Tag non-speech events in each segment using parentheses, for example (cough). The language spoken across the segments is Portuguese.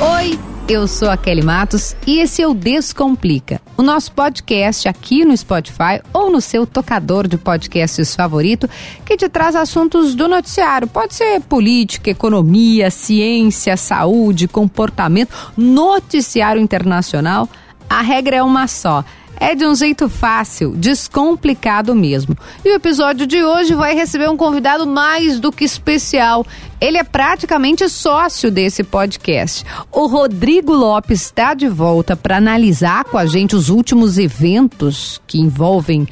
Oi, eu sou a Kelly Matos e esse é o Descomplica, o nosso podcast aqui no Spotify ou no seu tocador de podcasts favorito que te traz assuntos do noticiário. Pode ser política, economia, ciência, saúde, comportamento, noticiário internacional. A regra é uma só é de um jeito fácil, descomplicado mesmo. E o episódio de hoje vai receber um convidado mais do que especial. Ele é praticamente sócio desse podcast. O Rodrigo Lopes está de volta para analisar com a gente os últimos eventos que envolvem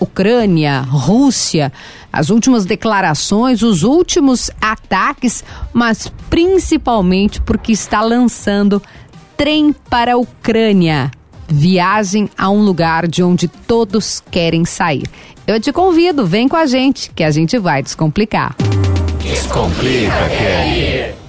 Ucrânia, Rússia, as últimas declarações, os últimos ataques, mas principalmente porque está lançando Trem para a Ucrânia Viagem a um lugar de onde todos querem sair. Eu te convido, vem com a gente, que a gente vai descomplicar. Descomplica, Kelly.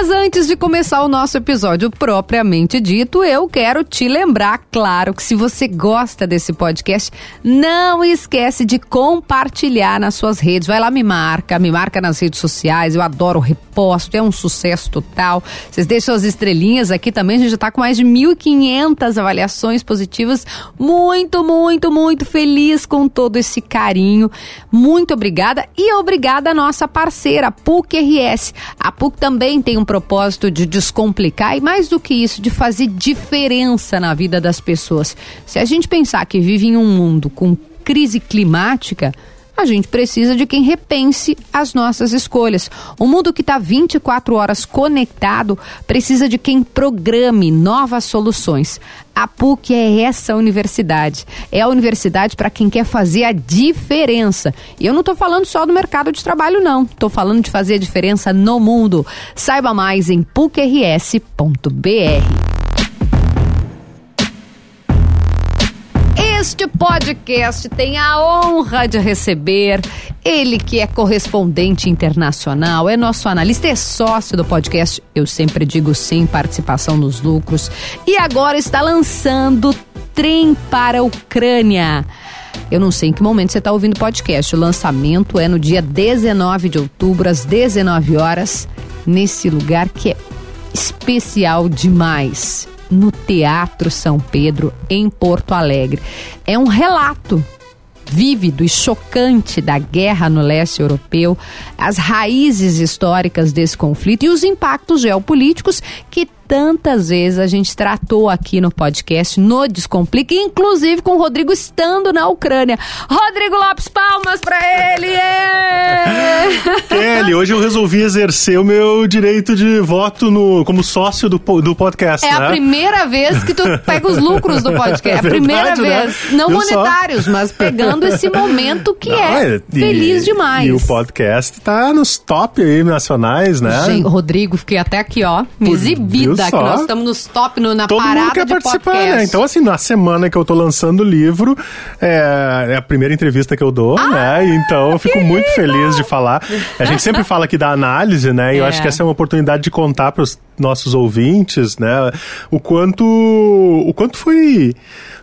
Mas antes de começar o nosso episódio propriamente dito, eu quero te lembrar, claro, que se você gosta desse podcast, não esquece de compartilhar nas suas redes. Vai lá, me marca, me marca nas redes sociais. Eu adoro reposto, é um sucesso total. Vocês deixam as estrelinhas aqui também. A gente já está com mais de 1.500 avaliações positivas. Muito, muito, muito feliz com todo esse carinho. Muito obrigada e obrigada à nossa parceira, PUC RS. A PUC também tem um propósito de descomplicar e mais do que isso, de fazer diferença na vida das pessoas. Se a gente pensar que vive em um mundo com crise climática, a gente precisa de quem repense as nossas escolhas. O mundo que está 24 horas conectado precisa de quem programe novas soluções. A PUC é essa universidade. É a universidade para quem quer fazer a diferença. E eu não estou falando só do mercado de trabalho, não. Estou falando de fazer a diferença no mundo. Saiba mais em pucrs.br. Este podcast tem a honra de receber ele que é correspondente internacional, é nosso analista, é sócio do podcast, eu sempre digo sim, participação nos lucros, e agora está lançando Trem para a Ucrânia. Eu não sei em que momento você está ouvindo o podcast. O lançamento é no dia 19 de outubro, às 19 horas, nesse lugar que é especial demais no Teatro São Pedro, em Porto Alegre. É um relato vívido e chocante da guerra no leste europeu, as raízes históricas desse conflito e os impactos geopolíticos que tantas vezes a gente tratou aqui no podcast, no Descomplica, inclusive com o Rodrigo estando na Ucrânia. Rodrigo Lopes, palmas para ele! É! (laughs) Kelly, hoje eu resolvi exercer o meu direito de voto no, como sócio do, do podcast. É né? a primeira vez que tu pega os lucros do podcast. É a (laughs) Verdade, primeira né? vez. Não Viu monetários, mas pegando esse momento que Não, é e- feliz demais. E o podcast tá nos top aí nacionais, né? Gente, Rodrigo, fiquei até aqui, ó, me exibida, que nós estamos nos top, no, na Todo parada mundo quer de participar, podcast. né? Então, assim, na semana que eu tô lançando o livro, é, é a primeira entrevista que eu dou, Ah, né? Então, eu fico muito feliz de falar. A gente sempre fala aqui da análise, né? E eu É. acho que essa é uma oportunidade de contar para os nossos ouvintes, né? O quanto, o quanto foi,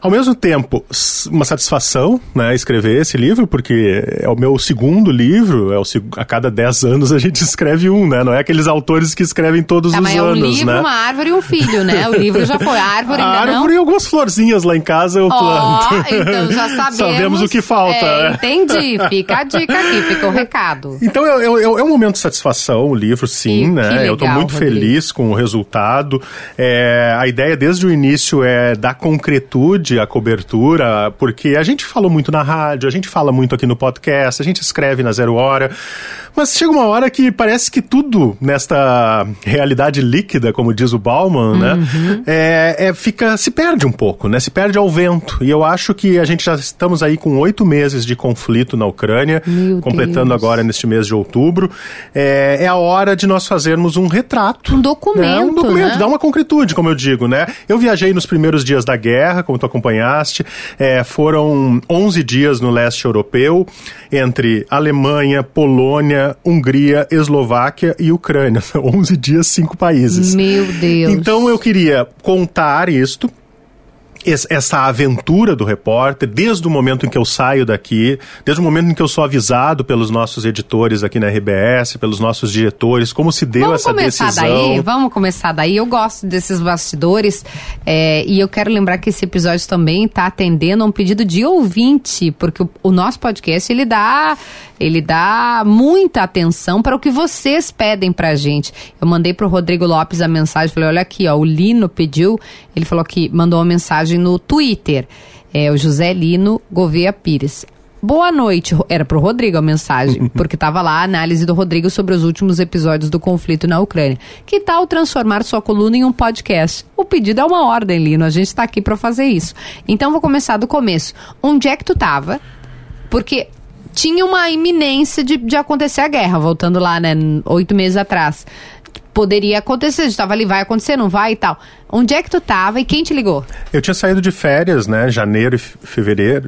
ao mesmo tempo, uma satisfação, né? Escrever esse livro, porque é o meu segundo livro, é o, a cada 10 anos a gente (laughs) escreve um, né? Não é aqueles autores que escrevem todos Tá, os mas é um anos, livro, né? uma árvore e um filho, né? O livro já foi. A (laughs) árvore A árvore não. e algumas florzinhas lá em casa eu planto. então já (laughs) sabemos. Sabemos o que falta. É, né? entendi. Fica a dica aqui, fica o recado. Então é, é- é- é um momento de satisfação o livro, sim, Que- né? que eu tô legal, muito Rodrigo. feliz com o resultado. É, a ideia desde o início é dar concretude à cobertura, porque a gente falou muito na rádio, a gente fala muito aqui no podcast, a gente escreve na Zero Hora, mas chega uma hora que parece que tudo nesta realidade líquida, como diz o Bauman, né? Uhum. É, é, fica, se perde um pouco, né? Se perde ao vento. E eu acho que a gente já estamos aí com oito meses de conflito na Ucrânia, Meu completando Deus. agora neste mês de outubro. É, é a hora de nós fazermos um retrato. Um documento, né? Um documento, né? dá uma concretude, como eu digo, né? Eu viajei nos primeiros dias da guerra, como tu acompanhaste. É, foram 11 dias no leste europeu, entre Alemanha, Polônia, Hungria, Eslováquia e Ucrânia. (laughs) 11 dias, cinco países. Meu Deus. Então eu queria contar isto essa aventura do repórter, desde o momento em que eu saio daqui, desde o momento em que eu sou avisado pelos nossos editores aqui na RBS, pelos nossos diretores, como se deu vamos essa começar decisão. Daí, vamos começar daí. Eu gosto desses bastidores é, e eu quero lembrar que esse episódio também está atendendo a um pedido de ouvinte, porque o, o nosso podcast ele dá ele dá muita atenção para o que vocês pedem pra gente. Eu mandei pro Rodrigo Lopes a mensagem, falei, olha aqui, ó, o Lino pediu, ele falou que mandou uma mensagem no Twitter, é o José Lino Gouveia Pires. Boa noite, era pro Rodrigo a mensagem, (laughs) porque tava lá a análise do Rodrigo sobre os últimos episódios do conflito na Ucrânia. Que tal transformar sua coluna em um podcast? O pedido é uma ordem, Lino, a gente tá aqui para fazer isso. Então vou começar do começo. Onde é que tu tava? Porque tinha uma iminência de, de acontecer a guerra, voltando lá, né, oito meses atrás. Poderia acontecer, estava ali, vai acontecer, não vai e tal. Onde é que tu tava e quem te ligou? Eu tinha saído de férias, né, janeiro e fevereiro,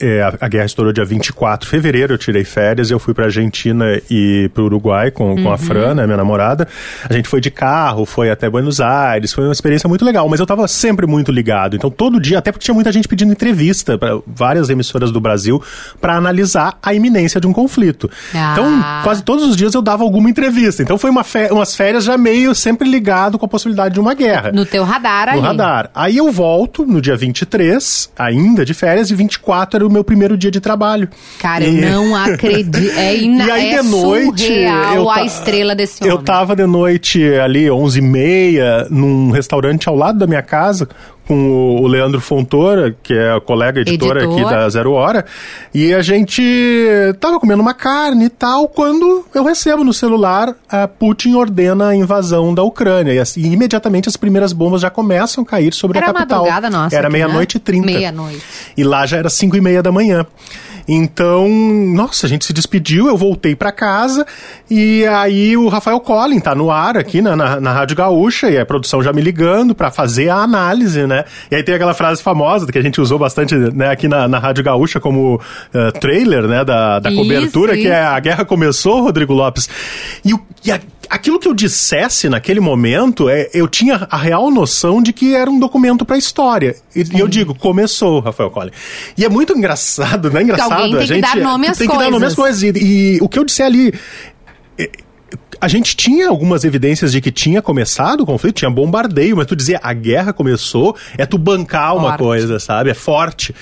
é, a, a, guerra estourou dia 24 de fevereiro, eu tirei férias, eu fui pra Argentina e pro Uruguai com, uhum. com a uhum. Fran, né, minha namorada. A gente foi de carro, foi até Buenos Aires, foi uma experiência muito legal, mas eu tava sempre muito ligado. Então todo dia, até porque tinha muita gente pedindo entrevista para várias emissoras do Brasil para analisar a iminência de um conflito. Ah. Então, quase todos os dias eu dava alguma entrevista. Então foi uma umas férias já meio sempre ligado com a possibilidade de uma guerra. No teu radar no ali. No radar. Aí eu volto no dia 23, ainda de férias, e 24 era o meu primeiro dia de trabalho. Cara, e... eu não (laughs) acredito. É, ina... e aí, é de noite, surreal a estrela desse homem. Eu tava de noite ali, 11 e meia, num restaurante ao lado da minha casa, com o Leandro Fontoura, que é a colega editora Editor. aqui da Zero Hora, e a gente tava comendo uma carne e tal, quando eu recebo no celular, a Putin ordena a invasão da Ucrânia, e assim, imediatamente as primeiras bombas já começam a cair sobre era a capital. Nossa, era meia-noite e trinta. Meia-noite. E lá já era cinco e meia da manhã. Então, nossa, a gente se despediu, eu voltei para casa e aí o Rafael Collin tá no ar aqui na, na, na Rádio Gaúcha e a produção já me ligando para fazer a análise, né? E aí tem aquela frase famosa que a gente usou bastante né, aqui na, na Rádio Gaúcha como uh, trailer, né, da, da cobertura, isso. que é a guerra começou, Rodrigo Lopes. E, o, e a, aquilo que eu dissesse naquele momento, é, eu tinha a real noção de que era um documento para a história. E, e, eu digo, começou, Rafael Collin. E é muito engraçado, não é engraçado? Alguém tem a gente, que dar nome às tem coisas. que dar nome às coisas. E, e o que eu disse ali a gente tinha algumas evidências de que tinha começado o conflito, tinha bombardeio, mas tu dizia a guerra começou, é tu bancar uma forte. coisa, sabe? É forte.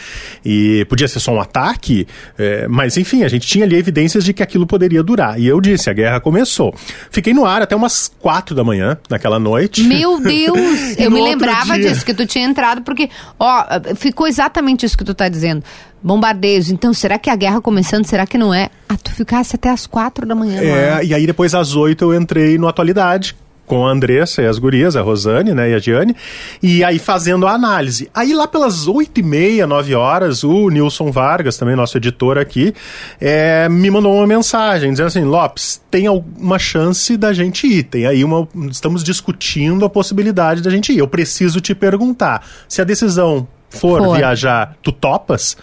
E podia ser só um ataque, é, mas enfim, a gente tinha ali evidências de que aquilo poderia durar. E eu disse, a guerra começou. Fiquei no ar até umas quatro da manhã, naquela noite. Meu (laughs) Deus! eu me lembrava dia... disso, que tu tinha entrado, porque, ó, ficou exatamente isso que tu tá dizendo bombardeios. Então, será que a guerra começando? Será que não é? Ah, tu ficasse até as quatro da manhã. É, e aí depois às oito eu entrei no Atualidade, com a Andressa e as gurias, a Rosane né, e a Diane, e aí fazendo a análise. Aí lá pelas oito e meia, nove horas, o Nilson Vargas, também nosso editor aqui, é, me mandou uma mensagem dizendo assim, Lopes, tem alguma chance da gente ir, tem aí uma, estamos discutindo a possibilidade da gente ir. Eu preciso te perguntar, se a decisão for, for, viajar, tu topas?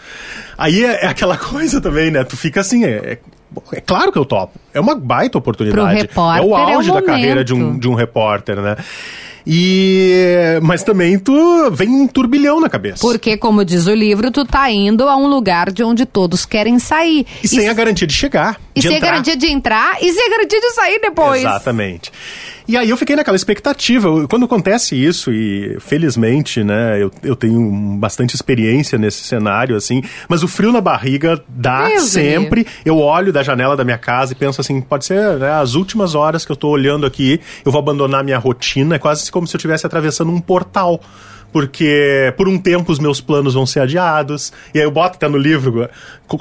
Aí é, é, aquela (laughs) coisa também, né? Tu fica assim, é, é, é, claro que eu topo. É uma baita oportunidade. Repórter, é o auge é da carreira de um, de um repórter, né? E mas também tu vem um turbilhão na cabeça. Porque como diz o livro, tu tá indo a um lugar de onde todos querem sair. E, e sem a garantia de chegar. E de sem entrar. a garantia de entrar e sem a garantia de sair depois. Exatamente. E aí eu fiquei naquela expectativa. Quando acontece isso, e felizmente, né, eu, eu tenho bastante experiência nesse cenário, assim, mas o frio na barriga dá Meu sempre. Deus. Eu olho da janela da minha casa e penso assim, pode ser né, as últimas horas que eu tô olhando aqui, eu vou abandonar minha rotina, é quase como se eu estivesse atravessando um portal porque por um tempo os meus planos vão ser adiados. E aí eu boto até no livro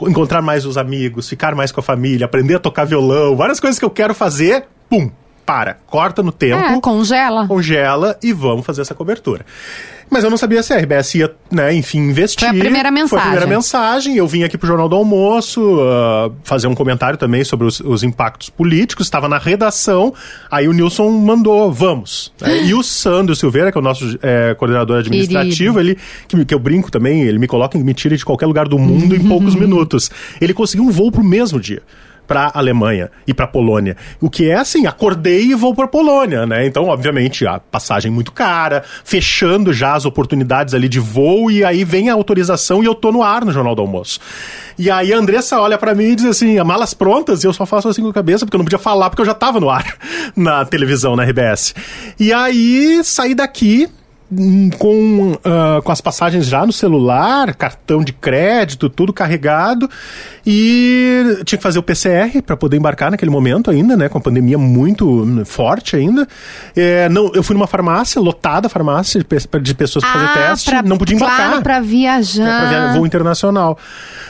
encontrar mais os amigos, ficar mais com a família, aprender a tocar violão, várias coisas que eu quero fazer, pum, para, corta no tempo. É, congela. Congela e vamos fazer essa cobertura. Mas eu não sabia se a RBS ia, né, enfim, investir. Foi a primeira mensagem. Foi a primeira mensagem. Eu vim aqui pro Jornal do Almoço uh, fazer um comentário também sobre os, os, impactos políticos. Estava na redação. Aí o Nilson mandou, vamos. É, e o Sandro Silveira, que é o nosso é, coordenador administrativo, ele, que, que, eu brinco também, ele me coloca e me tira de qualquer lugar do mundo em poucos (laughs) minutos. Ele conseguiu um voo pro mesmo dia para Alemanha e para Polônia. O que é assim, acordei e vou para Polônia, né? Então, obviamente, a passagem muito cara, fechando já as oportunidades ali de voo e aí vem a autorização e eu tô no ar no Jornal do Almoço. E aí a Andressa olha para mim e diz assim, malas prontas, e eu só faço assim com a cabeça, porque eu não podia falar, porque eu já tava no ar (laughs) na televisão, na RBS. E aí saí daqui, com, uh, com as passagens já no celular, cartão de crédito, tudo carregado. E tinha que fazer o PCR para poder embarcar naquele momento ainda, né? Com a pandemia muito forte ainda. É, não, eu fui numa farmácia, lotada a farmácia de, de pessoas para ah, fazer teste. Pra, não podia embarcar. Claro, para viajar. É, pra via voo internacional.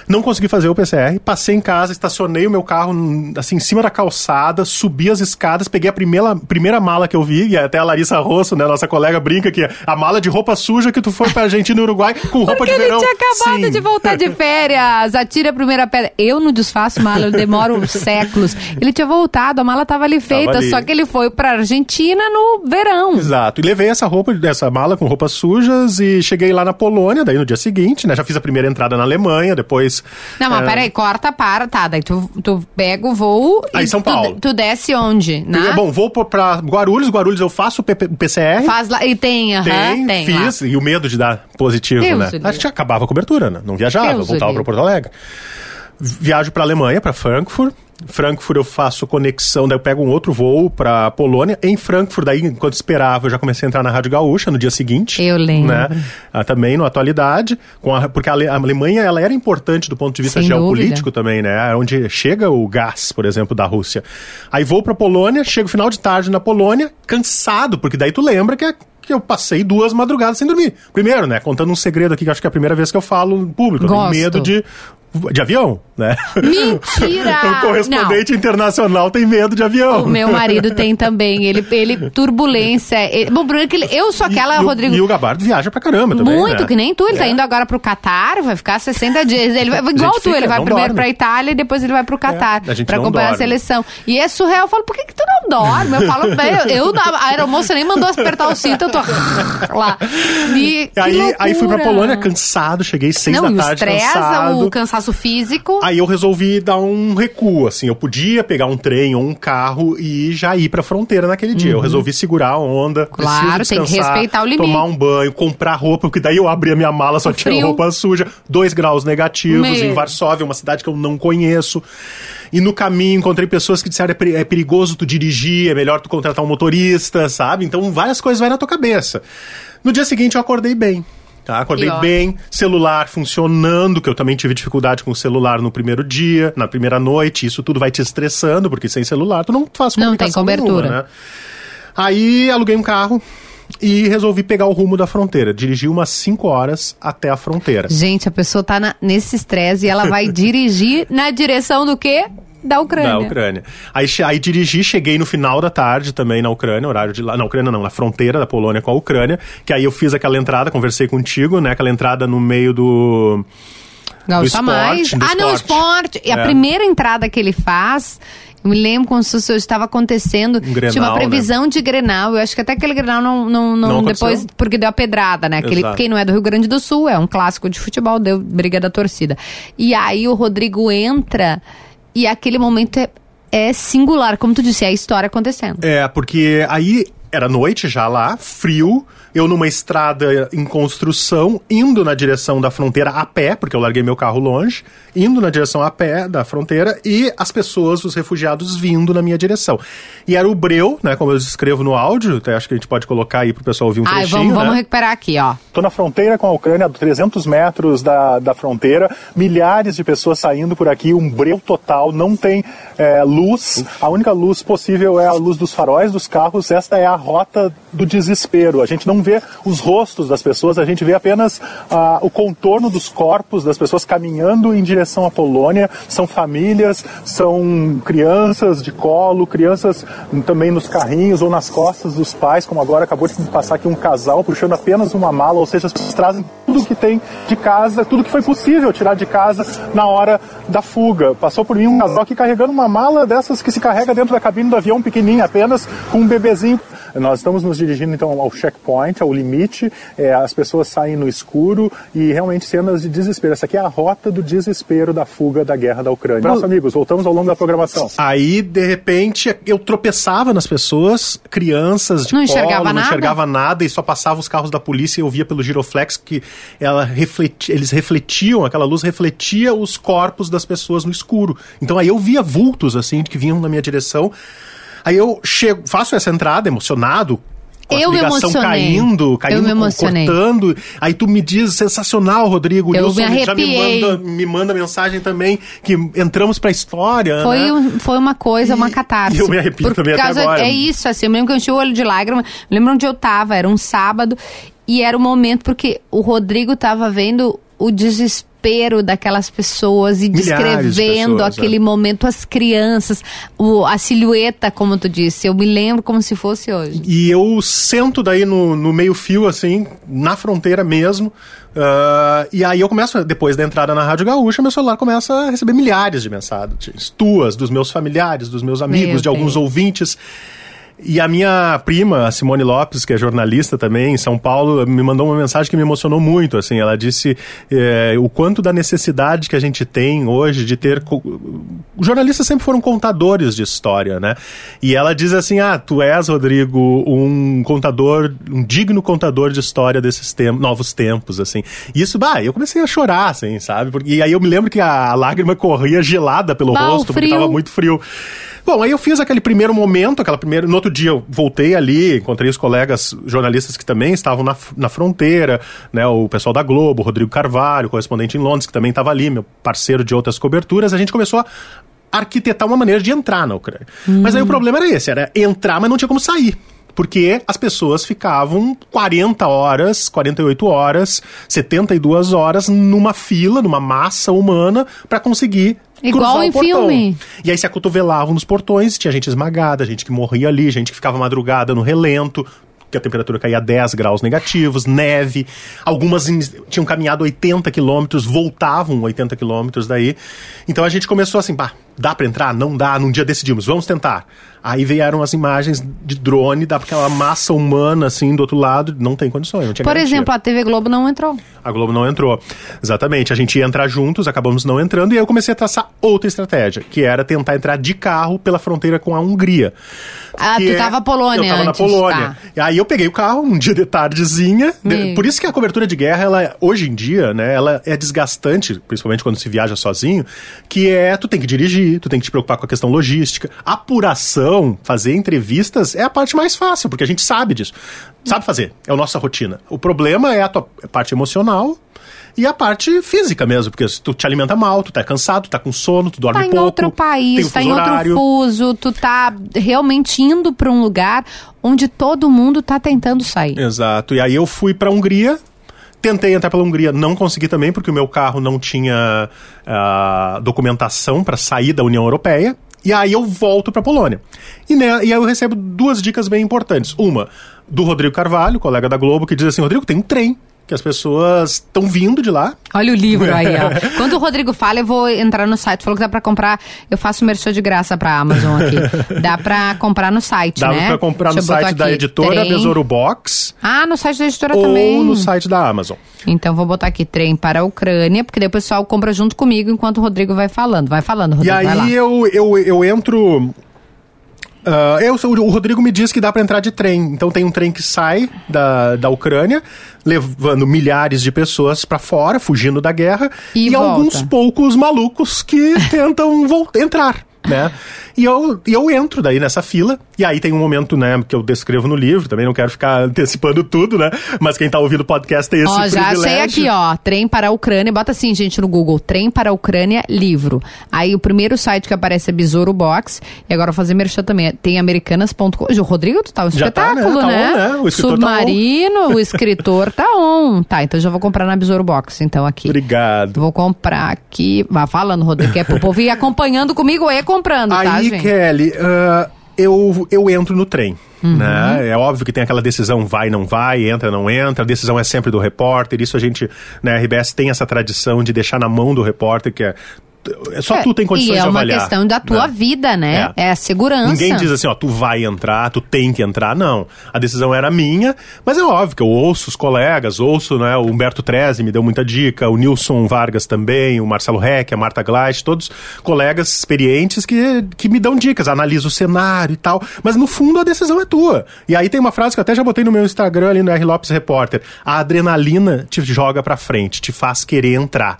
Não consegui fazer o PCR, passei em casa, estacionei o meu carro assim em cima da calçada, subi as escadas, peguei a primeira, primeira mala que eu vi, e até a Larissa Rosso, né, nossa colega, brinca que a mala de roupa suja que tu foi pra Argentina e Uruguai com roupa Porque de verão. ele tinha acabado Sim. de voltar de férias, atira a primeira pedra. Eu não desfaço mala, eu demoro (laughs) séculos. Ele tinha voltado, a mala tava ali feita, tava ali. só que ele foi pra Argentina no verão. Exato, e levei essa roupa, essa mala com roupas sujas e cheguei lá na Polônia, daí no dia seguinte, né, já fiz a primeira entrada na Alemanha, depois... Não, mas é... peraí, corta, para, tá, daí tu, tu pega o voo... Aí São Paulo. Tu, tu desce onde? Na... Bom, vou pra Guarulhos, Guarulhos eu faço o PCR. Faz lá, e tem, aham, uh tem, tem, fiz, lá. e o medo de dar positivo, Deus né? A gente acabava a cobertura, né? Não viajava, Deus voltava para Porto Alegre. Viajo para Alemanha, para Frankfurt. Frankfurt eu faço conexão, daí eu pego um outro voo para Polônia. Em Frankfurt, daí, enquanto esperava, eu já comecei a entrar na Rádio Gaúcha no dia seguinte. Eu lembro. Né? Ah, também, na atualidade. Com a, porque a, Alemanha ela era importante do ponto de vista Sem geopolítico dúvida. também, né? Onde chega o gás, por exemplo, da Rússia. Aí vou para Polônia, chego final de tarde na Polônia, cansado, porque daí tu lembra que é que eu passei duas madrugadas sem dormir. Primeiro, né, contando um segredo aqui que acho que é a primeira vez que eu falo em público. Gosto. Eu tenho medo de de avião, né? Mentira! (laughs) o correspondente não. internacional tem medo de avião. O meu marido tem também. Ele, ele turbulência. Ele, bom, Bruno, eu sou aquela, e, Rodrigo. E o Gabardo viaja pra caramba também. Muito, né? que nem tu. Ele tá é. tá indo agora pro Catar, vai ficar 60 dias. Ele vai, igual tu, fica, ele vai primeiro dorme. pra Itália e depois ele vai pro Catar é, pra acompanhar dorme. a seleção. E é surreal. Eu falo, por que, que tu não dorme? Eu falo, eu, eu a aeromoça nem mandou apertar o cinto, eu tô (laughs) lá. E, aí, aí fui pra Polônia cansado, cheguei seis não, da tarde. Estressa, cansado. o cansaço físico. Aí eu resolvi dar um recuo, assim. Eu podia pegar um trem ou um carro e já ir pra fronteira naquele dia. Uhum. Eu resolvi segurar a onda. Claro, tem que respeitar o limite. Tomar um banho, comprar roupa, porque daí eu abri a minha mala, só o tinha frio. roupa suja. Dois graus negativos Meu. em Varsóvia, uma cidade que eu não conheço. E no caminho encontrei pessoas que disseram é, é perigoso tu dirigir, é melhor tu contratar um motorista, sabe? Então várias coisas vai na tua cabeça. No dia seguinte eu acordei bem. Tá, acordei bem, celular funcionando, que eu também tive dificuldade com o celular no primeiro dia, na primeira noite, isso tudo vai te estressando, porque sem celular tu não faz comunicação Não tem cobertura. Nenhuma, né? Aí aluguei um carro e resolvi pegar o rumo da fronteira. Dirigi umas 5 horas até a fronteira. Gente, a pessoa tá na, nesse estresse e ela vai (laughs) dirigir na direção do quê? Da Ucrânia. Da Ucrânia. Aí, aí dirigi, cheguei no final da tarde também na Ucrânia, horário de lá. Na Ucrânia não, na fronteira da Polônia com a Ucrânia. Que aí eu fiz aquela entrada, conversei contigo, né? Aquela entrada no meio do. Gaúcha esporte, mais. ah, esporte. não, esporte. E é. a primeira entrada que ele faz. Eu me lembro como se isso estava acontecendo. Um Grenal, tinha uma né? previsão né? de Grenal. Eu acho que até aquele Grenal não, não, não, não depois, porque deu a pedrada, né? Aquele, quem não é do Rio Grande do Sul, é um clássico de futebol, deu briga da torcida. E aí o Rodrigo entra e aquele momento é, é singular, como tu disse, é a história acontecendo. É, porque aí era noite já lá, frio, eu numa estrada em construção, indo na direção da fronteira a pé, porque eu larguei meu carro longe, indo na direção a pé da fronteira e as pessoas, os refugiados, vindo na minha direção. E era o breu, né, como eu escrevo no áudio, até acho que a gente pode colocar aí pro pessoal ouvir um Ai, trechinho, vamos, vamos né? recuperar aqui, ó. Tô na fronteira com a Ucrânia, a 300 metros da, da fronteira, milhares de pessoas saindo por aqui, um breu total, não tem é, luz, a única luz possível é a luz dos faróis dos carros, esta é a rota do desespero, a gente não vê os rostos das pessoas, a gente vê apenas ah, o contorno dos corpos das pessoas caminhando em direção à Polônia. São famílias, são crianças de colo, crianças também nos carrinhos ou nas costas dos pais, como agora acabou de passar aqui um casal puxando apenas uma mala, ou seja, as pessoas trazem tudo que tem de casa, tudo que foi possível tirar de casa na hora da fuga. Passou por mim um casal aqui carregando uma mala dessas que se carrega dentro da cabine do avião pequenininha apenas, com um bebezinho. Nós estamos nos dirigindo então ao checkpoint, ao limite, é, as pessoas saem no escuro e realmente cenas de desespero. Essa aqui é a rota do desespero da fuga da guerra da Ucrânia. Abraço, amigos, voltamos ao longo da programação. Aí, de repente, eu tropeçava nas pessoas, crianças de Não colo, enxergava não nada? enxergava nada e só passava os carros da polícia e eu via pelo giroflex que ela refleti, eles refletiam, aquela luz refletia os corpos das pessoas no escuro. Então aí eu via vultos assim que vinham na minha direção. Aí eu chego, faço essa entrada emocionado, com Eu a ligação caindo, caindo, Eu cortando. Aí tu me diz, sensacional, Rodrigo. Eu Wilson me já me manda, me manda mensagem também que entramos pra história. Foi, né? um- foi uma coisa, E- uma catarse. e eu me arrepio Por também até causa, agora. É isso, assim, eu lembro que eu enchi o olho de lágrima, lembro onde eu tava, era um sábado, e era o momento porque o Rodrigo tava vendo o desespero daquelas pessoas e Milhares de descrevendo pessoas, aquele é. momento, as crianças, o, a silhueta, como tu disse, eu me lembro como se fosse hoje. E eu sento daí no, no meio-fio, assim, na fronteira mesmo. ah, e aí eu começo, depois da entrada na Rádio Gaúcha, meu celular começa a receber milhares de mensagens. Tuas, dos meus familiares, dos meus amigos, Meu de alguns Deus. ouvintes. E a minha prima, a Simone Lopes, que é jornalista também em São Paulo, me mandou uma mensagem que me emocionou muito. Assim, ela disse eh, o quanto da necessidade que a gente tem hoje de ter. Os jornalistas sempre foram contadores de história, né? E ela diz assim: Ah, tu és, Rodrigo, um contador, um digno contador de história desses tem novos tempos, assim. E isso, bah, eu comecei a chorar, assim, sabe? Porque, e aí eu me lembro que a, lágrima corria gelada pelo Bah, rosto, porque tava muito frio. Bom, aí eu fiz aquele primeiro momento, aquela primeira. No outro dia eu voltei ali, encontrei os colegas jornalistas que também estavam na, na fronteira, né? O pessoal da Globo, Rodrigo Carvalho, correspondente em Londres, que também estava ali, meu parceiro de outras coberturas. A gente começou a arquitetar uma maneira de entrar na Ucrânia. Mas aí o problema era esse, era entrar, mas não tinha como sair. Porque as pessoas ficavam 40 horas, 48 horas, 72 horas numa fila, numa massa humana, para conseguir Igual cruzar em o portão. filme. E aí se acotovelavam nos portões, tinha gente esmagada, gente que morria ali, gente que ficava madrugada no relento, que a temperatura caía a 10 graus negativos, neve. Algumas in- tinham caminhado 80 quilômetros, voltavam 80 quilômetros daí. Então a gente começou assim, pá, dá pra entrar? Não dá. Num dia decidimos, vamos tentar. Aí vieram as imagens de drone, dá aquela massa humana assim do outro lado, não tem condições, não Por garantia. exemplo, a TV Globo não entrou. A Globo não entrou. Exatamente. A gente ia entrar juntos, acabamos não entrando, e aí eu comecei a traçar outra estratégia, que era tentar entrar de carro pela fronteira com a Hungria. Ah, tu é- tava na Polônia Eu tava antes, na Polônia. tá. E aí eu peguei o carro um dia de tardezinha. de- Meu. por isso que a cobertura de guerra, ela, hoje em dia, né, ela é desgastante, principalmente quando se viaja sozinho, que é tu tem que dirigir, tu tem que te preocupar com a questão logística. Apuração, fazer entrevistas é a parte mais fácil, porque a gente sabe disso. Sabe fazer, é a nossa rotina. O problema é a tua parte emocional e a parte física mesmo, porque se tu te alimenta mal, tu tá cansado, tu tá com sono, tu dorme Tá em pouco. outro país, o tá em fuso outro horário. fuso, tu tá realmente indo pra um lugar onde todo mundo tá tentando sair. Exato. E aí eu fui pra Hungria. Tentei entrar pela Hungria, não consegui também, porque o meu carro não tinha ah, documentação para sair da União Europeia. E aí eu volto pra Polônia. E, né, e aí eu recebo duas dicas bem importantes. Uma, do Rodrigo Carvalho, colega da Globo, que diz assim: Rodrigo, tem um trem. Que as pessoas estão vindo de lá. Olha o livro aí, ó. (laughs) Quando o Rodrigo fala, eu vou entrar no site. Falou que dá pra comprar. Eu faço merchan de graça pra Amazon aqui. (laughs) Dá pra comprar no site, Dá né? pra comprar no Deixa botar site da editora trem. Besouro Box Ah, no site da editora ou também. no site da Amazon. Então vou botar aqui trem para a Ucrânia, porque daí o pessoal compra junto comigo enquanto o Rodrigo vai falando. Vai falando, E Rodrigo, lá. aí eu, eu, eu entro. Ah, eu, o Rodrigo me diz que dá pra entrar de trem. Então tem um trem que sai da, da Ucrânia, levando milhares de pessoas pra fora, fugindo da guerra, E e, alguns poucos malucos que tentam voltar, entrar. Né? E eu, eu entro daí nessa fila, e aí tem um momento, né, que eu descrevo no livro, também não quero ficar (laughs) antecipando tudo, né? Mas quem tá ouvindo o podcast tem esse Ó, já privilégio. achei aqui, ó. Trem para a Ucrânia. Bota assim, gente, no Google. Trem para a Ucrânia, livro. Aí o primeiro site que aparece é Besouro Box. E agora eu vou fazer merchan também. Tem americanas.com. O Rodrigo, tu tá um Já tá, espetáculo, né? Tá né? on, né? O tá. Submarino, o (laughs) escritor tá on. Tá, então já vou comprar na Besouro Box, então aqui. Obrigado. Vou comprar aqui. Vai falando, Rodrigo, que é pro povo ir acompanhando comigo e comprando, tá, Aí, gente? Kelly, ah, eu, eu entro no trem. Uhum. Né? É óbvio que tem aquela decisão vai, não vai, entra, não entra. A decisão é sempre do repórter. Isso a gente, né, a RBS tem essa tradição de deixar na mão do repórter, que é só É, tu tem condições E é de uma avaliar. questão da tua né? vida, né? É. a segurança. Ninguém diz assim, ó, tu vai entrar, tu tem que entrar. Não. A decisão era minha, mas é óbvio que eu ouço os colegas, ouço, né, o Humberto Treze me deu muita dica, o Nilson Vargas também, o Marcelo Reck, a Marta Gleich, todos colegas experientes que, que me dão dicas, analiso o cenário e tal. Mas no fundo a decisão é tua. E aí tem uma frase que eu até já botei no meu Instagram ali no R. Lopes Repórter. A adrenalina te joga pra frente, te faz querer entrar.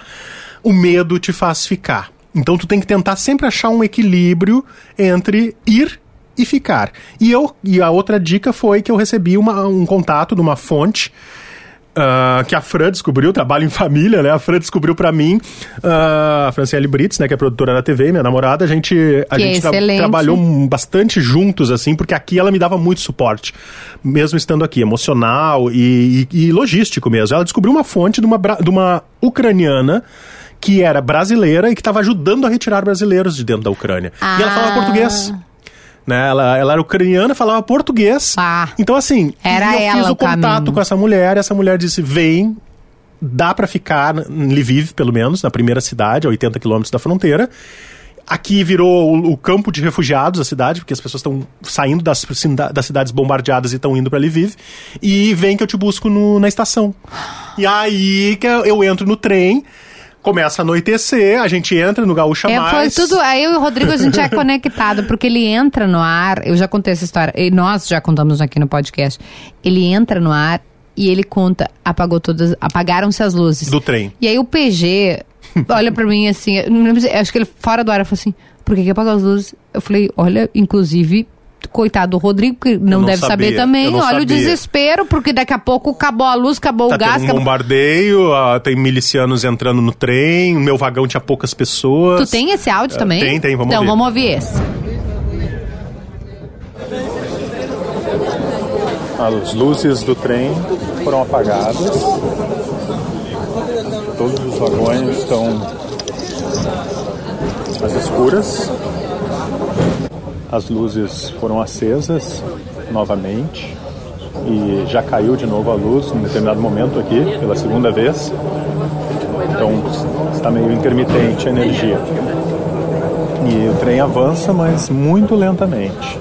O medo te faz ficar. Então tu tem que tentar sempre achar um equilíbrio entre ir e ficar. E eu e a outra dica foi que eu recebi uma- um contato de uma fonte ah, que a Fran descobriu, trabalho em família, né? A Fran descobriu pra mim, ah, a Franciele Brits, né, que é produtora da TV, minha namorada, a gente, a Que gente tra- trabalhou bastante juntos, assim, porque aqui ela me dava muito suporte, mesmo estando aqui, emocional e, e- e logístico mesmo. Ela descobriu uma fonte de uma, de uma ucraniana que era brasileira e que estava ajudando a retirar brasileiros de dentro da Ucrânia. E ela falava Ah. português. Né? Ela, ela era ucraniana, falava português. Ah. Então, assim, Era eu ela fiz o o contato caminho. com essa mulher, e essa mulher disse: vem, dá pra ficar em Lviv, pelo menos, na primeira cidade, a 80 quilômetros da fronteira. Aqui virou o, o campo de refugiados a cidade, porque as pessoas estão saindo das, das cidades bombardeadas e estão indo pra Lviv. E vem que eu te busco no- na estação. E aí que eu, eu entro no trem. Começa a anoitecer, a gente entra no Gaúcha É, foi Mais. tudo. Aí eu e o Rodrigo a gente é (laughs) conectado, porque ele entra no ar. Eu já contei essa história, e nós já contamos aqui no podcast. Ele entra no ar e ele conta, apagou todas, apagaram-se as luzes. Do trem. E aí o PG (laughs) olha pra mim assim, eu não lembro se- acho que ele fora do ar, falou assim: por que, que apagou as luzes? Eu falei: olha, inclusive. Coitado do Rodrigo, que não, não deve saber sabia, também. eu não Olha o sabia. desespero, porque daqui a pouco acabou a luz, acabou Tá o gás. tendo um acabou- bombardeio, ah, tem milicianos entrando no trem, o meu vagão tinha poucas pessoas. Tu tem esse áudio também? tem, tem, vamos então, ouvir. vamos ouvir esse. As luzes do trem foram apagadas. Todos os vagões estão às escuras. As luzes foram acesas novamente e já caiu de novo a luz em determinado momento aqui, pela segunda vez. Então está meio intermitente a energia. E o trem avança, mas muito lentamente.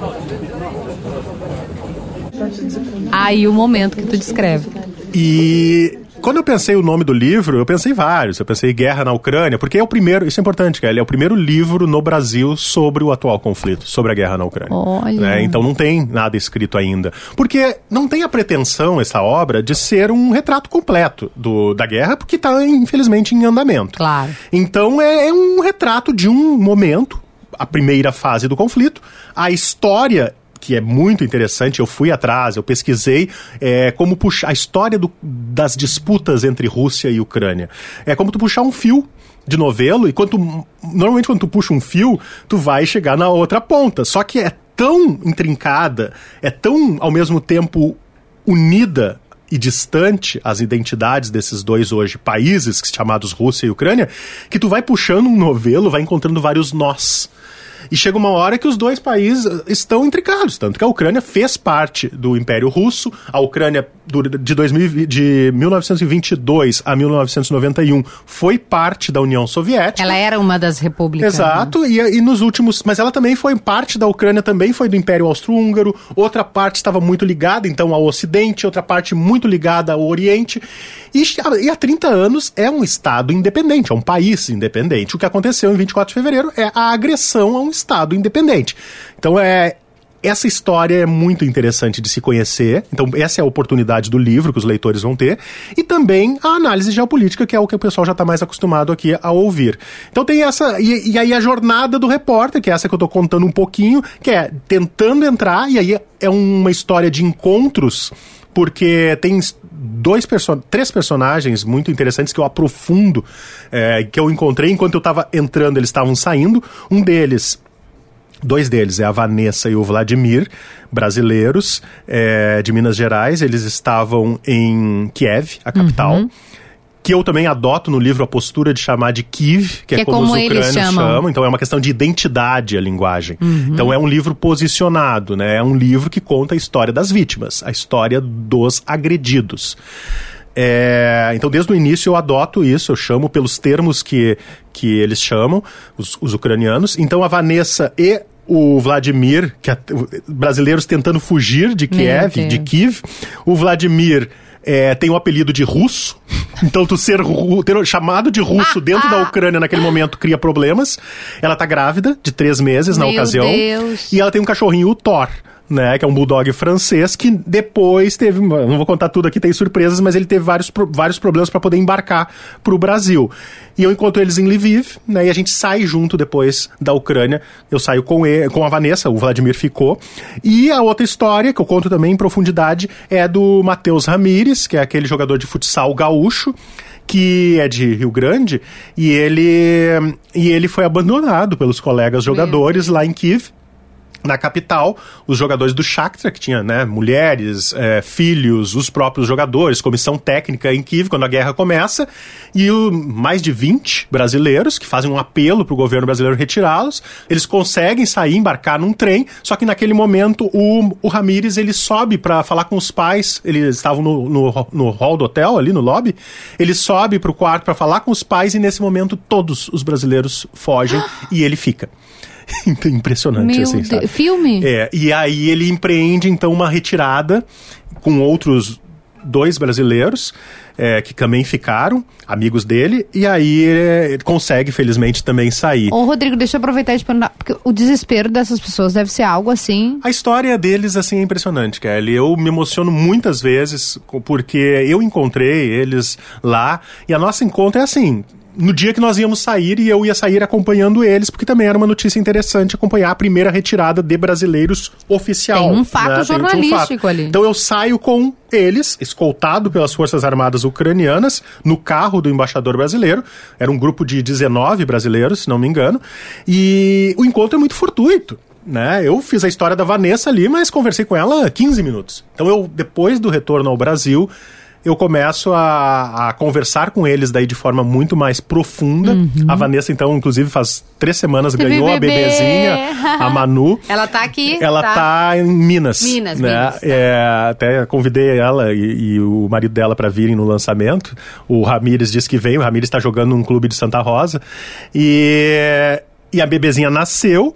Aí o momento que tu descreve. E quando eu pensei o nome do livro, eu pensei vários. Eu pensei Guerra na Ucrânia, porque é o primeiro, isso é importante, cara, ele é o primeiro livro no Brasil sobre o atual conflito, sobre a guerra na Ucrânia. Olha. Né? Então não tem nada escrito ainda. Porque não tem a pretensão, essa obra, de ser um retrato completo do, da guerra, porque está, infelizmente, em andamento. Claro. Então é, é um retrato de um momento, a primeira fase do conflito, a história que é muito interessante, eu fui atrás, eu pesquisei é, como puxar a história do- das disputas entre Rússia e Ucrânia. É como tu puxar um fio de novelo e quando normalmente quando tu puxa um fio, tu vai chegar na outra ponta. Só que é tão intrincada, é tão ao mesmo tempo unida e distante as identidades desses dois hoje países, chamados Rússia e Ucrânia, que tu vai puxando um novelo, vai encontrando vários nós. E chega uma hora que os dois países eh, estão intricados, tanto que a Ucrânia fez parte do Império Russo, a Ucrânia de, 2000 de 1922 a 1991 foi parte da União Soviética. Ela era uma das repúblicas. né? Exato, e, e nos últimos. Mas ela também foi parte da Ucrânia, também foi do Império Austro-Húngaro, outra parte estava muito ligada, então, ao Ocidente, outra parte muito ligada ao Oriente. E, e há 30 anos é um Estado independente, é um país independente. O que aconteceu em 24 de fevereiro é a agressão a um Estado independente. Então é. Essa história é muito interessante de se conhecer, então essa é a oportunidade do livro que os leitores vão ter, e também a análise geopolítica, que é o que o pessoal já está mais acostumado aqui a ouvir. Então tem essa, e, e aí a jornada do repórter, que é essa que eu estou contando um pouquinho, que é tentando entrar, e aí é uma história de encontros, porque tem dois perso três personagens muito interessantes que eu aprofundo, é, que eu encontrei enquanto eu estava entrando, eles estavam saindo. Um deles Dois deles é a Vanessa e o Vladimir, brasileiros é, de Minas Gerais. Eles estavam em Kiev, a capital. Que eu também adoto no livro a postura de chamar de Kiev, que, Que é é como, como os ucrânios chamam. chamam. Então é uma questão de identidade a linguagem. Uhum. Então é um livro posicionado, né? É um livro que conta a história das vítimas, a história dos agredidos. É, então, desde o início eu adoto isso, eu chamo pelos termos que, que eles chamam, os, os ucranianos. Então, a Vanessa e o Vladimir, que é, brasileiros tentando fugir de Kiev, de Kiev. O Vladimir é, tem o apelido de russo. Então, tu ser ru- ter chamado de russo Ah, dentro da Ucrânia naquele momento cria problemas. Ela tá grávida, de três meses na Meu ocasião. Deus. E ela tem um cachorrinho, o Thor. Né, que é um bulldog francês que depois teve, não vou contar tudo aqui, tem surpresas, mas ele teve vários, vários problemas para poder embarcar para o Brasil. E eu encontro eles em Lviv, né, e a gente sai junto depois da Ucrânia. Eu saio com ele, com a Vanessa, o Vladimir ficou. E a outra história que eu conto também em profundidade é do Matheus Ramires, que é aquele jogador de futsal gaúcho que é de Rio Grande e ele e ele foi abandonado pelos colegas jogadores lá em Kiev na capital, os jogadores do Shakhtar, que tinha né, mulheres, eh, filhos, os próprios jogadores, comissão técnica em Kiev, quando a guerra começa, e o, mais de 20 brasileiros que fazem um apelo para o governo brasileiro retirá-los. Eles conseguem sair, embarcar num trem, só que naquele momento o, o Ramires ele sobe para falar com os pais, eles estavam no, no, no hall do hotel, ali no lobby, ele sobe para o quarto para falar com os pais e nesse momento todos os brasileiros fogem e ele fica. (laughs) Impressionante, Meu assim, sabe? Filme? É, e aí ele empreende então uma retirada com outros dois brasileiros é, que também ficaram, amigos dele, e aí é, ele consegue, felizmente, também sair. Ô, Rodrigo, deixa eu aproveitar e te perguntar, porque o desespero dessas pessoas deve ser algo assim. A história deles, assim, é impressionante, Kelly. Eu me emociono muitas vezes porque eu encontrei eles lá e a nossa encontro é assim. No dia que nós íamos sair e eu ia sair acompanhando eles, porque também era uma notícia interessante acompanhar a primeira retirada de brasileiros oficial. Tem um fato né? Tinha um jornalístico fato. ali. Então eu saio com eles, escoltado pelas Forças Armadas Ucranianas, no carro do embaixador brasileiro. Era um grupo de 19 brasileiros, se não me engano. E o encontro é muito fortuito. Né? Eu fiz a história da Vanessa ali, mas conversei com ela 15 minutos. Então eu, depois do retorno ao Brasil, eu começo a, a conversar com eles daí de forma muito mais profunda. A Vanessa, então, inclusive, faz três semanas Teve ganhou a bebê. bebezinha, a Manu. Ela tá aqui. Ela tá, em Minas. Minas, né? Minas, tá. É, até convidei ela e, e o marido dela para virem no lançamento. O Ramires disse que vem. O Ramires está jogando num clube de Santa Rosa. E, e a bebezinha nasceu.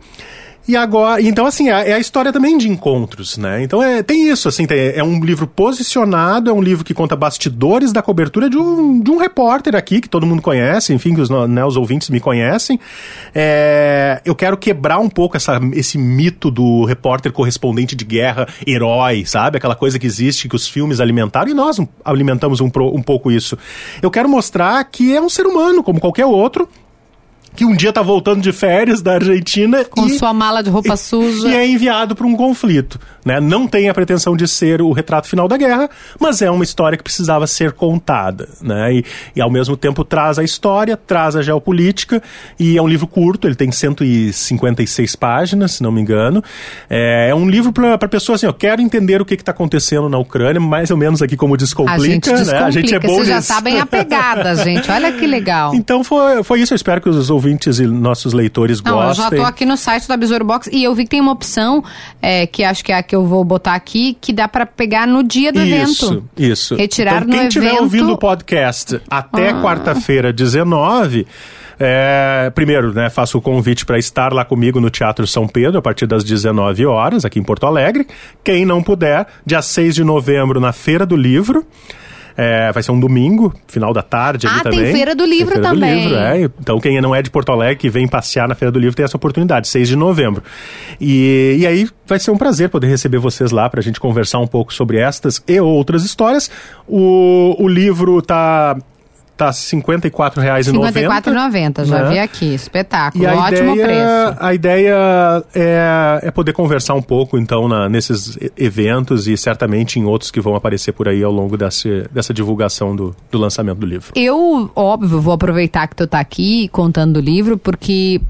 E agora, então assim, é, é a história também de encontros, né? Então é, tem isso, assim, tem- é um livro posicionado, é um livro que conta bastidores da cobertura de um, de um repórter aqui, que todo mundo conhece, enfim, que os, né, os ouvintes me conhecem. É, eu quero quebrar um pouco essa, esse mito do repórter correspondente de guerra, herói, sabe? Aquela coisa que existe, que os filmes alimentaram, e nós alimentamos um, um pouco isso. Eu quero mostrar que é um ser humano, como qualquer outro, que um dia tá voltando de férias da Argentina Com e sua mala de roupa suja. e é enviado para um conflito. Né? Não tem a pretensão de ser o retrato final da guerra, mas é uma história que precisava ser contada. Né? E, e ao mesmo tempo traz a história, traz a geopolítica, e é um livro curto, ele tem 156 páginas, se não me engano. É, é um livro para pessoa assim, eu quero entender o que está acontecendo na Ucrânia, mais ou menos aqui como descomplica. A gente né? descomplica, A gente é bom vocês já sabem a pegada, (laughs) gente. Olha que legal. Então foi, foi isso, eu espero que os ouvintes e nossos leitores Não, eu gostem. já tô aqui no site da Besouro Box e eu vi que tem uma opção, é, que acho que é a que eu vou botar aqui, que dá pra pegar no dia do Isso, evento. isso. Retirar então, no quem estiver evento- ouvindo o podcast até Ah. quarta-feira, 19. é, primeiro, né, faço o convite para estar lá comigo no Teatro São Pedro a partir das 19 horas, aqui em Porto Alegre. Quem não puder, dia 6 de novembro na Feira do Livro. É, vai ser um domingo, final da tarde ali Ah, tem também. Feira do Livro Feira também. Do Livro, é. Então quem não é de Porto Alegre, que vem passear na Feira do Livro, tem essa oportunidade, 6 de novembro. E, e aí vai ser um prazer poder receber vocês lá para a gente conversar um pouco sobre estas e outras histórias. O, o livro tá tá R$ 54,90. R$ 54,90, já né? vi aqui. Espetáculo. E a Ótimo ideia, preço. a ideia é, é poder conversar um pouco, então, na- nesses eventos e certamente em outros que vão aparecer por aí ao longo desse, dessa divulgação do, do lançamento do livro. Eu, óbvio, vou aproveitar que tu tá aqui contando o livro, porque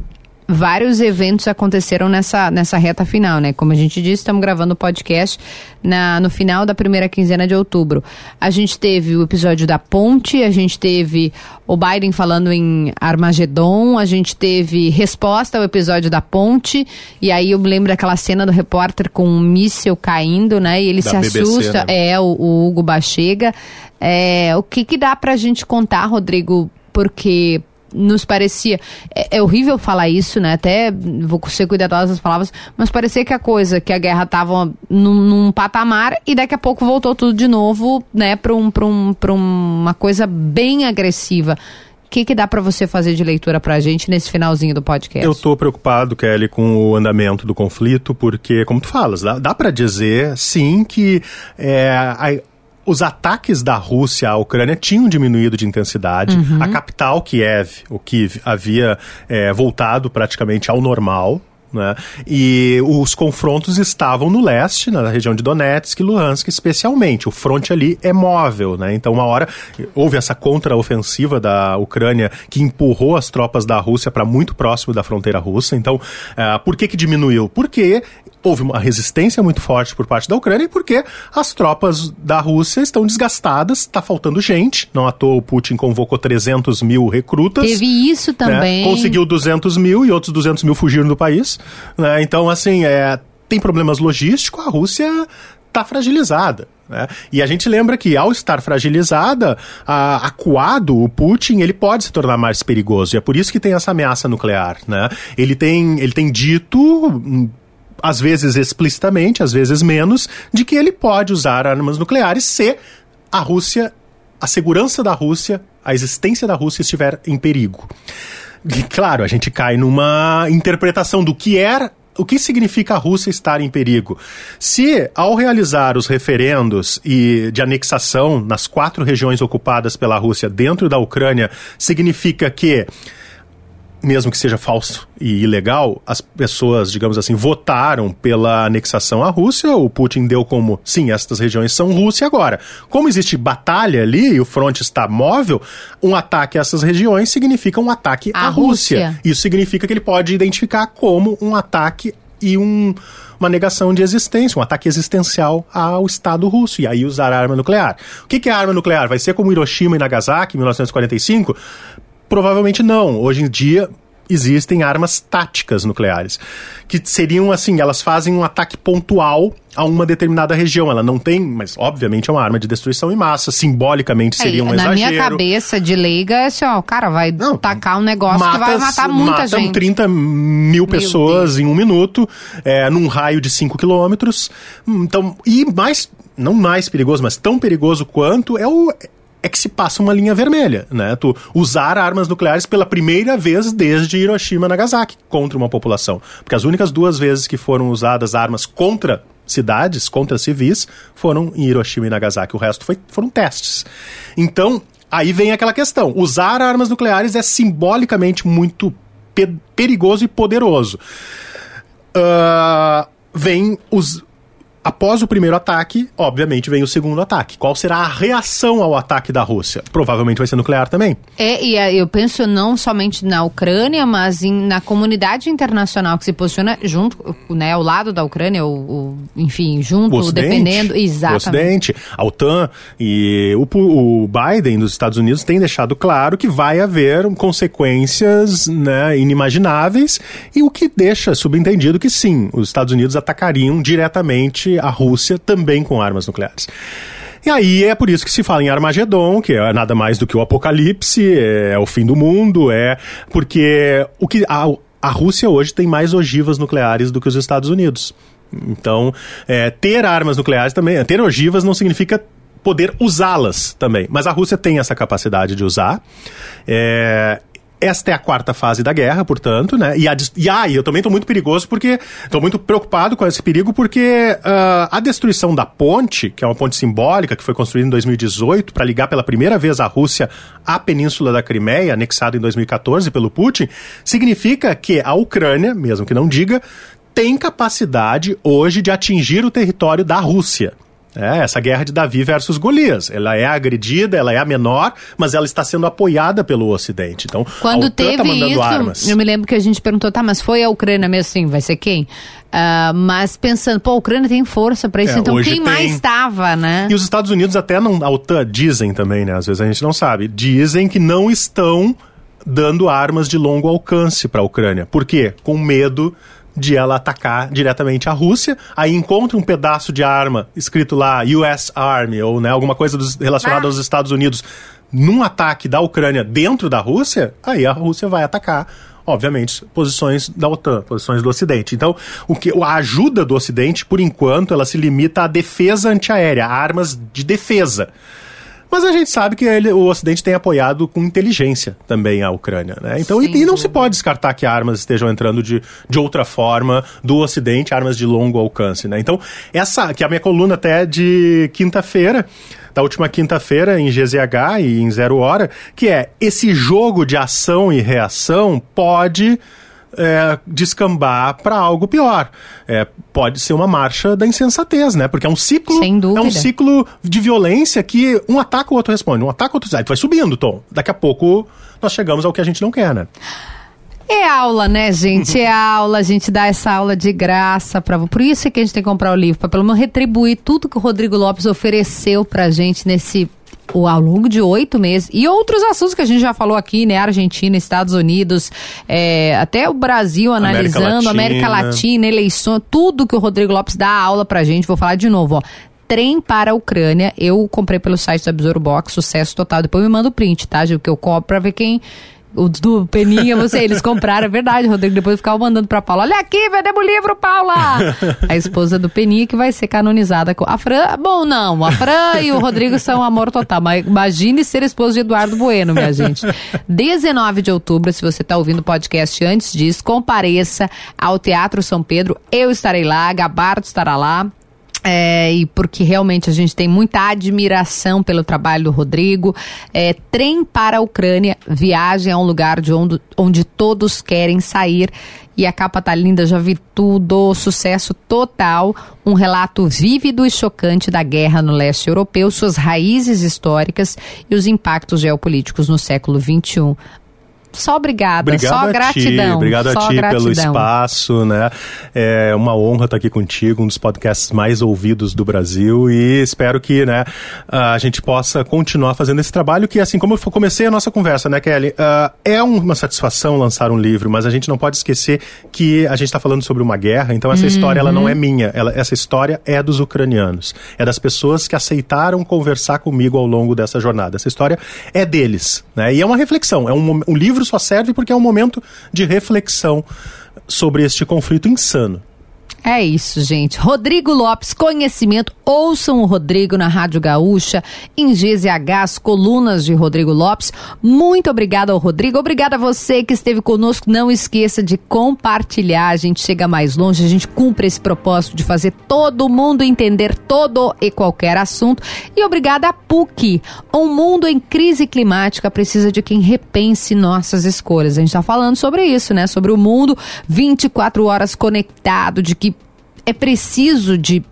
vários eventos aconteceram nessa, nessa reta final, né? Como a gente disse, estamos gravando o podcast na, no final da primeira quinzena de outubro. A gente teve o episódio da ponte, a gente teve o Biden falando em Armagedon, a gente teve resposta ao episódio da ponte, e aí eu me lembro daquela cena do repórter com um míssil caindo, né? E ele da se BBC, assusta. Né? É, o, o Hugo Bachega. É, o que, que dá pra gente contar, Rodrigo? Porque nos parecia. É, é, horrível falar isso, né? Até vou ser cuidadosa das palavras, mas parecia que a coisa, que a guerra estava num, num, patamar e daqui a pouco voltou tudo de novo, né, para um, um, uma coisa bem agressiva. O que, que dá para você fazer de leitura para a gente nesse finalzinho do podcast? Eu estou preocupado, Kelly, com o andamento do conflito, porque, como tu falas, dá, dá para dizer, sim, que é, a, os ataques da Rússia à Ucrânia tinham diminuído de intensidade. Uhum. A capital, Kiev, o Kiev, havia é, voltado praticamente ao normal. Né? E os confrontos estavam no leste, na região de Donetsk e Luhansk, especialmente. O fronte ali é móvel, né? Então, uma hora houve essa contraofensiva da Ucrânia que empurrou as tropas da Rússia para muito próximo da fronteira russa. Então, uh, por que que diminuiu? Porque houve uma resistência muito forte por parte da Ucrânia e porque as tropas da Rússia estão desgastadas, está faltando gente. Não à toa o Putin convocou 300 mil recrutas. Teve isso né? também. Né? Conseguiu 200 mil e outros 200 mil fugiram do país. Né? Então, assim, é, tem problemas logísticos, a Rússia está fragilizada. Né? E a gente lembra que ao estar fragilizada, a, acuado, o Putin ele pode se tornar mais perigoso. E é por isso que tem essa ameaça nuclear. Né? Ele, tem, ele tem dito às vezes explicitamente, às vezes menos, de que ele pode usar armas nucleares se a Rússia, a segurança da Rússia, a existência da Rússia estiver em perigo. E, claro, a gente cai numa interpretação do que é o que significa a Rússia estar em perigo? Se, ao realizar os referendos e de anexação nas quatro regiões ocupadas pela Rússia dentro da Ucrânia, significa que mesmo que seja falso e ilegal, as pessoas, digamos assim, votaram pela anexação à Rússia. O Putin deu como, sim, estas regiões são Rússia agora. Como existe batalha ali e o fronte está móvel, um ataque a essas regiões significa um ataque à Rússia. Rússia. Isso significa que ele pode identificar como um ataque e um, uma negação de existência, um ataque existencial ao Estado russo, e aí usar arma nuclear. O que, que é arma nuclear? Vai ser como Hiroshima e Nagasaki em 1945? Provavelmente não. Hoje em dia, existem armas táticas nucleares, que seriam assim, elas fazem um ataque pontual a uma determinada região. Ela não tem, mas obviamente é uma arma de destruição em massa, simbolicamente seria um na exagero. Na minha cabeça de leiga é assim, ó, o cara vai não, tacar um negócio matas, que vai matar muita matam gente. 30 mil pessoas em um minuto, é, num raio de 5 quilômetros. Então, e mais, não mais perigoso, mas tão perigoso quanto é o é que se passa uma linha vermelha, né? Tu usar armas nucleares pela primeira vez desde Hiroshima e Nagasaki contra uma população. Porque as únicas duas vezes que foram usadas armas contra cidades, contra civis, foram em Hiroshima e Nagasaki. O resto foi, foram testes. Então, aí vem aquela questão. Usar armas nucleares é simbolicamente muito pe perigoso e poderoso. Uh, vem os Após o primeiro ataque, obviamente, vem o segundo ataque. Qual será a reação ao ataque da Rússia? Provavelmente vai ser nuclear também. É, e eu penso não somente na Ucrânia, mas em, na comunidade internacional que se posiciona junto, né, ao lado da Ucrânia, o, o enfim, junto, o defendendo. Exatamente. O Ocidente, a OTAN e o, o Biden dos Estados Unidos tem deixado claro que vai haver consequências né, inimagináveis e o que deixa subentendido que sim, os Estados Unidos atacariam diretamente a Rússia também com armas nucleares. E aí é por isso que se fala em Armagedon, que é nada mais do que o apocalipse, é o fim do mundo, é porque o que a, a Rússia hoje tem mais ogivas nucleares do que os Estados Unidos. Então, é, ter armas nucleares também, ter ogivas não significa poder usá-las também. Mas a Rússia tem essa capacidade de usar. É, esta é a quarta fase da guerra, portanto, né? E, a, e eu também estou muito perigoso porque estou muito preocupado com esse perigo porque uh, a destruição da ponte, que é uma ponte simbólica que foi construída em 2018 para ligar pela primeira vez a Rússia à Península da Crimeia, anexada em 2014 pelo Putin, significa que a Ucrânia, mesmo que não diga, tem capacidade hoje de atingir o território da Rússia. É, essa guerra de Davi versus Golias. Ela é agredida, ela é a menor, mas ela está sendo apoiada pelo Ocidente. Então, quando tá teve tá mandando isso, armas. eu me lembro que a gente perguntou, tá, mas foi a Ucrânia mesmo? Sim, vai ser quem? Ah, mas pensando, pô, a Ucrânia tem força para isso, É, então quem tem. mais estava, né? E os Estados Unidos até não, a OTAN dizem também, né? Às vezes a gente não sabe. Dizem que não estão dando armas de longo alcance para a Ucrânia. Por quê? Com medo de ela atacar diretamente a Rússia, aí encontra um pedaço de arma escrito lá US Army ou né, alguma coisa dos, relacionada Ah. aos Estados Unidos num ataque da Ucrânia dentro da Rússia, aí a Rússia vai atacar obviamente, posições da OTAN, posições do Ocidente. Então, o que, a ajuda do Ocidente, por enquanto, ela se limita à defesa antiaérea, a armas de defesa. Mas a gente sabe que ele- o Ocidente tem apoiado com inteligência também a Ucrânia, né? Então, e, e não se pode descartar que armas estejam entrando de, de outra forma do Ocidente, armas de longo alcance, né? Então, essa, que é a minha coluna até de quinta-feira, da última quinta-feira em GZH e em Zero Hora, que é esse jogo de ação e reação pode é, descambar para algo pior. É, pode ser uma marcha da insensatez, né? Porque é um ciclo, Sem dúvida. é um ciclo de violência que um ataca o outro responde, um ataca o outro, aí tu vai subindo, Tom. Daqui a pouco nós chegamos ao que a gente não quer, né? É aula, né, gente? É aula, a gente dá essa aula de graça para Por isso é que a gente tem que comprar o livro, para pelo menos retribuir tudo que o Rodrigo Lopes ofereceu pra gente nesse o, ao longo de oito meses. E outros assuntos que a gente já falou aqui, né? Argentina, Estados Unidos, é, até o Brasil América analisando, Latina. América Latina, eleições, tudo que o Rodrigo Lopes dá aula pra gente. Vou falar de novo, ó. Trem para a Ucrânia. Eu comprei pelo site da Besouro Box, sucesso total. Depois me manda o print, tá, Gil? Que eu compro pra ver quem. O do Peninha, você, eles compraram, é verdade, Rodrigo. Depois ficava mandando pra Paula: Olha aqui, vendemos o livro, Paula! (laughs) A esposa do Peninha que vai ser canonizada com. A Fran. Bom, não, a Fran e o Rodrigo são amor total. Mas imagine ser esposa de Eduardo Bueno, minha gente. 19 de outubro, se você tá ouvindo o podcast antes disso, compareça ao Teatro São Pedro. Eu estarei lá, Gabardo estará lá. É, e porque realmente a gente tem muita admiração pelo trabalho do Rodrigo. É, Trem para a Ucrânia, viagem a um lugar de onde, onde todos querem sair. E a capa tá linda, já vi tudo, sucesso total. Um relato vívido e chocante da guerra no leste europeu, suas raízes históricas e os impactos geopolíticos no século XXI. Só obrigada, Obrigado só a gratidão. ti, obrigado a ti gratidão. pelo espaço, né? É uma honra estar aqui contigo, um dos podcasts mais ouvidos do Brasil e espero que, né, a gente possa continuar fazendo esse trabalho que, assim como eu comecei a nossa conversa, né, Kelly, ah, é uma satisfação lançar um livro, mas a gente não pode esquecer que a gente está falando sobre uma guerra, então essa história ela não é minha, ela, essa história é dos ucranianos, é das pessoas que aceitaram conversar comigo ao longo dessa jornada. Essa história é deles, né? E é uma reflexão, é um, um só serve porque é um momento de reflexão sobre este conflito insano. É isso, gente. Rodrigo Lopes, conhecimento. Ouçam o Rodrigo na Rádio Gaúcha, em GZH, as colunas de Rodrigo Lopes. Muito obrigada ao Rodrigo. Obrigada a você que esteve conosco. Não esqueça de compartilhar. A gente chega mais longe, a gente cumpre esse propósito de fazer todo mundo entender todo e qualquer assunto. E obrigada a PUC. Um mundo em crise climática precisa de quem repense nossas escolhas. A gente está falando sobre isso, né? Sobre o mundo 24 horas conectado, de que é preciso de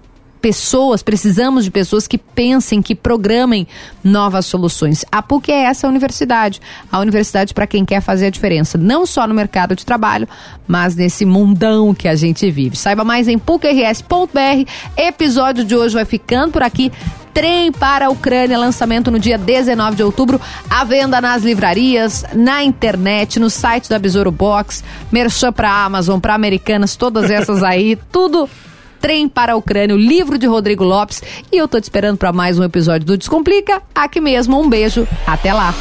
pessoas, precisamos de pessoas que pensem, que programem novas soluções. A PUC é essa universidade, a universidade para quem quer fazer a diferença, não só no mercado de trabalho, mas nesse mundão que a gente vive. Saiba mais em pucrs.br. Episódio de hoje vai ficando por aqui. Trem para a Ucrânia, lançamento no dia 19 de outubro, à venda nas livrarias, na internet, no site da Besouro Box, merchan para Amazon, para Americanas, todas essas aí, (laughs) tudo Trem para a Ucrânia, o livro de Rodrigo Lopes. E eu tô te esperando para mais um episódio do Descomplica. Aqui mesmo, um beijo, até lá.